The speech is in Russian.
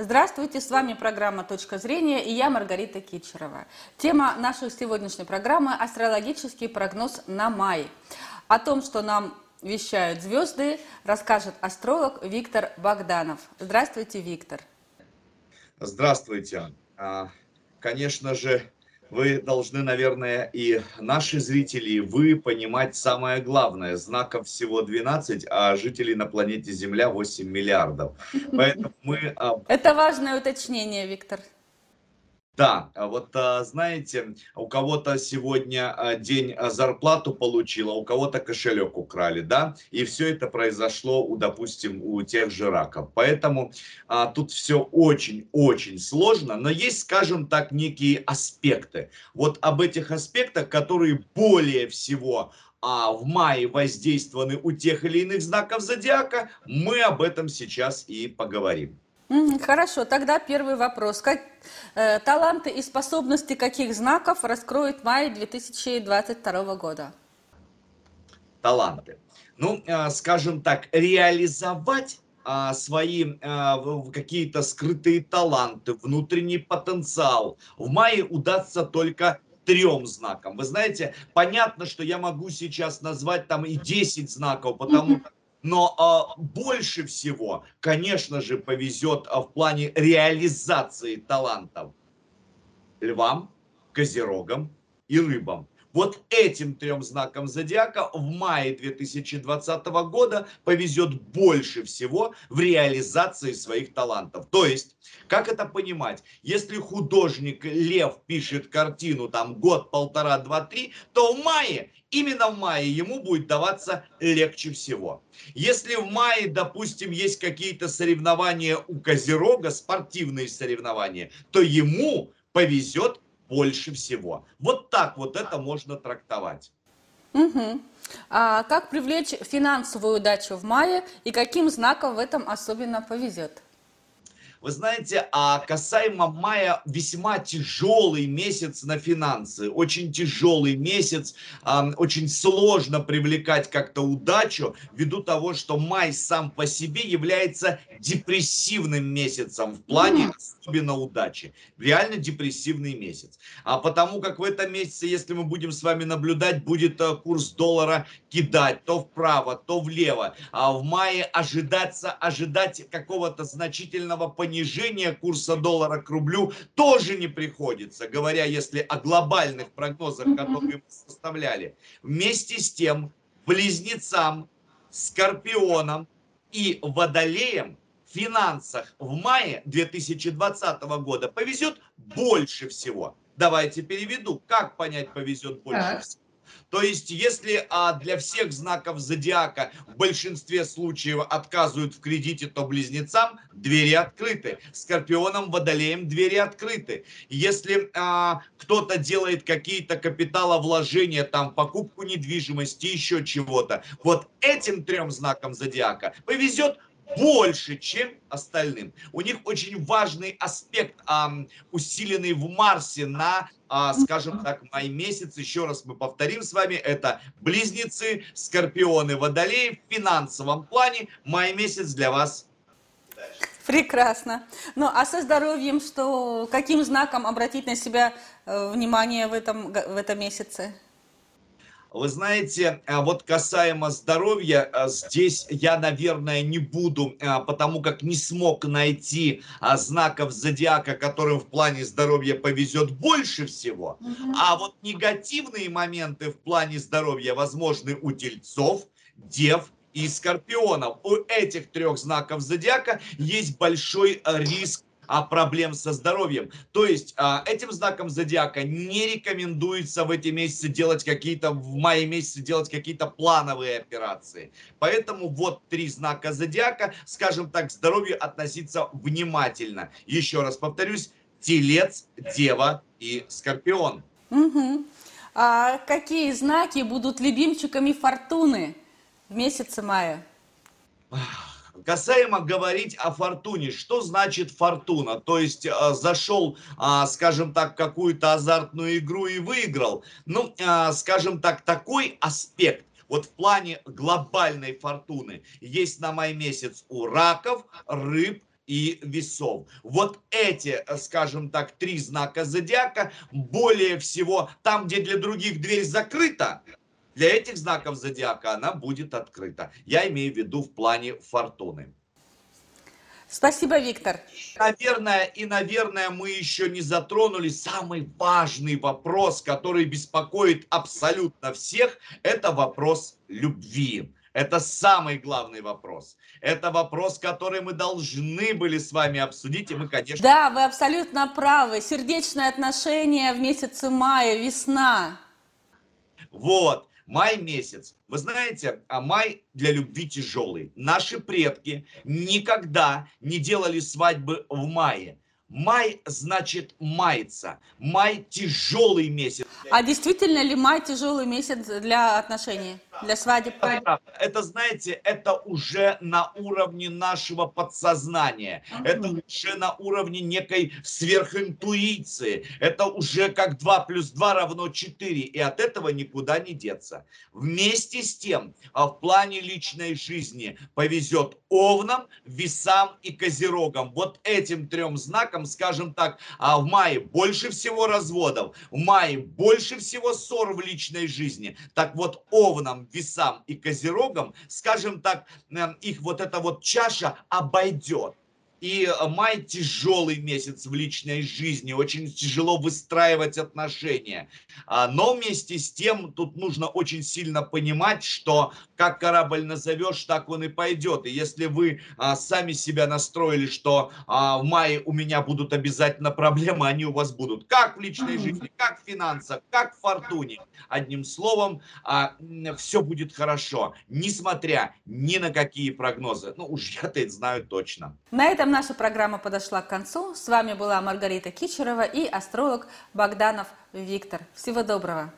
Здравствуйте, с вами программа «Точка зрения» и я Маргарита Кичерова. Тема нашей сегодняшней программы – астрологический прогноз на май. О том, что нам вещают звезды, расскажет астролог Виктор Богданов. Здравствуйте, Виктор. Здравствуйте. А, конечно же, вы должны, наверное, и наши зрители, и вы понимать самое главное. Знаков всего 12, а жителей на планете Земля 8 миллиардов. Поэтому мы... А, Это важное уточнение, Виктор. Да, а вот а, знаете, у кого-то сегодня а, день зарплату получил, а у кого-то кошелек украли, да, и все это произошло, у, допустим, у тех же раков. Поэтому а, тут все очень-очень сложно, но есть, скажем так, некие аспекты. Вот об этих аспектах, которые более всего а в мае воздействованы у тех или иных знаков зодиака, мы об этом сейчас и поговорим. Хорошо, тогда первый вопрос. Как, э, таланты и способности каких знаков раскроет май 2022 года? Таланты. Ну, э, скажем так, реализовать а, свои а, какие-то скрытые таланты, внутренний потенциал в мае удастся только трем знакам. Вы знаете, понятно, что я могу сейчас назвать там и 10 знаков, потому что но а, больше всего, конечно же, повезет а, в плане реализации талантов львам, козерогам и рыбам. Вот этим трем знакам зодиака в мае 2020 года повезет больше всего в реализации своих талантов. То есть, как это понимать? Если художник Лев пишет картину там год, полтора, два, три, то в мае, именно в мае ему будет даваться легче всего. Если в мае, допустим, есть какие-то соревнования у Козерога, спортивные соревнования, то ему повезет больше всего. Вот так вот это можно трактовать. Угу. А как привлечь финансовую удачу в мае и каким знаком в этом особенно повезет? Вы знаете, а касаемо мая весьма тяжелый месяц на финансы, очень тяжелый месяц, очень сложно привлекать как-то удачу ввиду того, что май сам по себе является депрессивным месяцем в плане особенно удачи. Реально депрессивный месяц. А потому как в этом месяце, если мы будем с вами наблюдать, будет э, курс доллара кидать то вправо, то влево. А в мае ожидаться, ожидать какого-то значительного понижения курса доллара к рублю тоже не приходится, говоря, если о глобальных прогнозах, которые мы составляли. Вместе с тем, близнецам, скорпионам и водолеям финансах в мае 2020 года повезет больше всего. Давайте переведу. Как понять повезет больше так. всего? То есть, если а, для всех знаков зодиака в большинстве случаев отказывают в кредите, то близнецам двери открыты. Скорпионам, водолеям двери открыты. Если а, кто-то делает какие-то капиталовложения, там покупку недвижимости, еще чего-то, вот этим трем знакам зодиака повезет больше, чем остальным. У них очень важный аспект, усиленный в Марсе на, а, скажем так, май месяц. Еще раз мы повторим с вами, это близнецы, скорпионы, водолеи в финансовом плане. Май месяц для вас Прекрасно. Ну, а со здоровьем что? Каким знаком обратить на себя э, внимание в этом, в этом месяце? Вы знаете, э, вот касаемо здоровья, э, здесь я, наверное, не буду, э, потому как не смог найти знаков зодиака, которым в плане здоровья повезет больше всего. А вот негативные моменты в плане здоровья возможны у тельцов, дев и скорпионов. У этих трех знаков зодиака есть большой риск а, проблем со здоровьем. То есть а, этим знаком зодиака не рекомендуется в эти месяцы делать какие-то, в мае месяце делать какие-то плановые операции. Поэтому вот три знака зодиака, скажем так, к здоровью относиться внимательно. Еще раз повторюсь, телец, дева и скорпион. Угу. А какие знаки будут любимчиками фортуны в месяце мая? Касаемо говорить о фортуне, что значит фортуна? То есть э, зашел, э, скажем так, какую-то азартную игру и выиграл. Ну, э, скажем так, такой аспект вот в плане глобальной фортуны есть на май месяц у раков, рыб и весов. Вот эти, э, скажем так, три знака зодиака более всего, там, где для других дверь закрыта, для этих знаков зодиака она будет открыта. Я имею в виду в плане фортуны. Спасибо, Виктор. Наверное, и, наверное, мы еще не затронули самый важный вопрос, который беспокоит абсолютно всех. Это вопрос любви. Это самый главный вопрос. Это вопрос, который мы должны были с вами обсудить, и мы, конечно... Да, вы абсолютно правы. Сердечное отношение в месяце мая, весна. Вот. Май месяц. Вы знаете, а май для любви тяжелый. Наши предки никогда не делали свадьбы в мае. Май значит мается. Май тяжелый месяц. А действительно ли май тяжелый месяц для отношений? Для свадеб? Это, знаете, это уже на уровне нашего подсознания. Ага. Это уже на уровне некой сверхинтуиции. Это уже как 2 плюс 2 равно 4. И от этого никуда не деться. Вместе с тем, а в плане личной жизни повезет овнам, весам и козерогам. Вот этим трем знакам, скажем так, а в мае больше всего разводов, в мае больше всего ссор в личной жизни. Так вот, овнам, весам и козерогам, скажем так, эм, их вот эта вот чаша обойдет. И э, май тяжелый месяц в личной жизни, очень тяжело выстраивать отношения. А, но вместе с тем тут нужно очень сильно понимать, что как корабль назовешь, так он и пойдет. И если вы а, сами себя настроили, что а, в мае у меня будут обязательно проблемы, они у вас будут. Как в личной жизни, как в финансах, как в фортуне. Одним словом, все будет хорошо, несмотря ни на какие прогнозы. Ну уж я-то это знаю точно. На этом этом наша программа подошла к концу. С вами была Маргарита Кичерова и астролог Богданов Виктор. Всего доброго!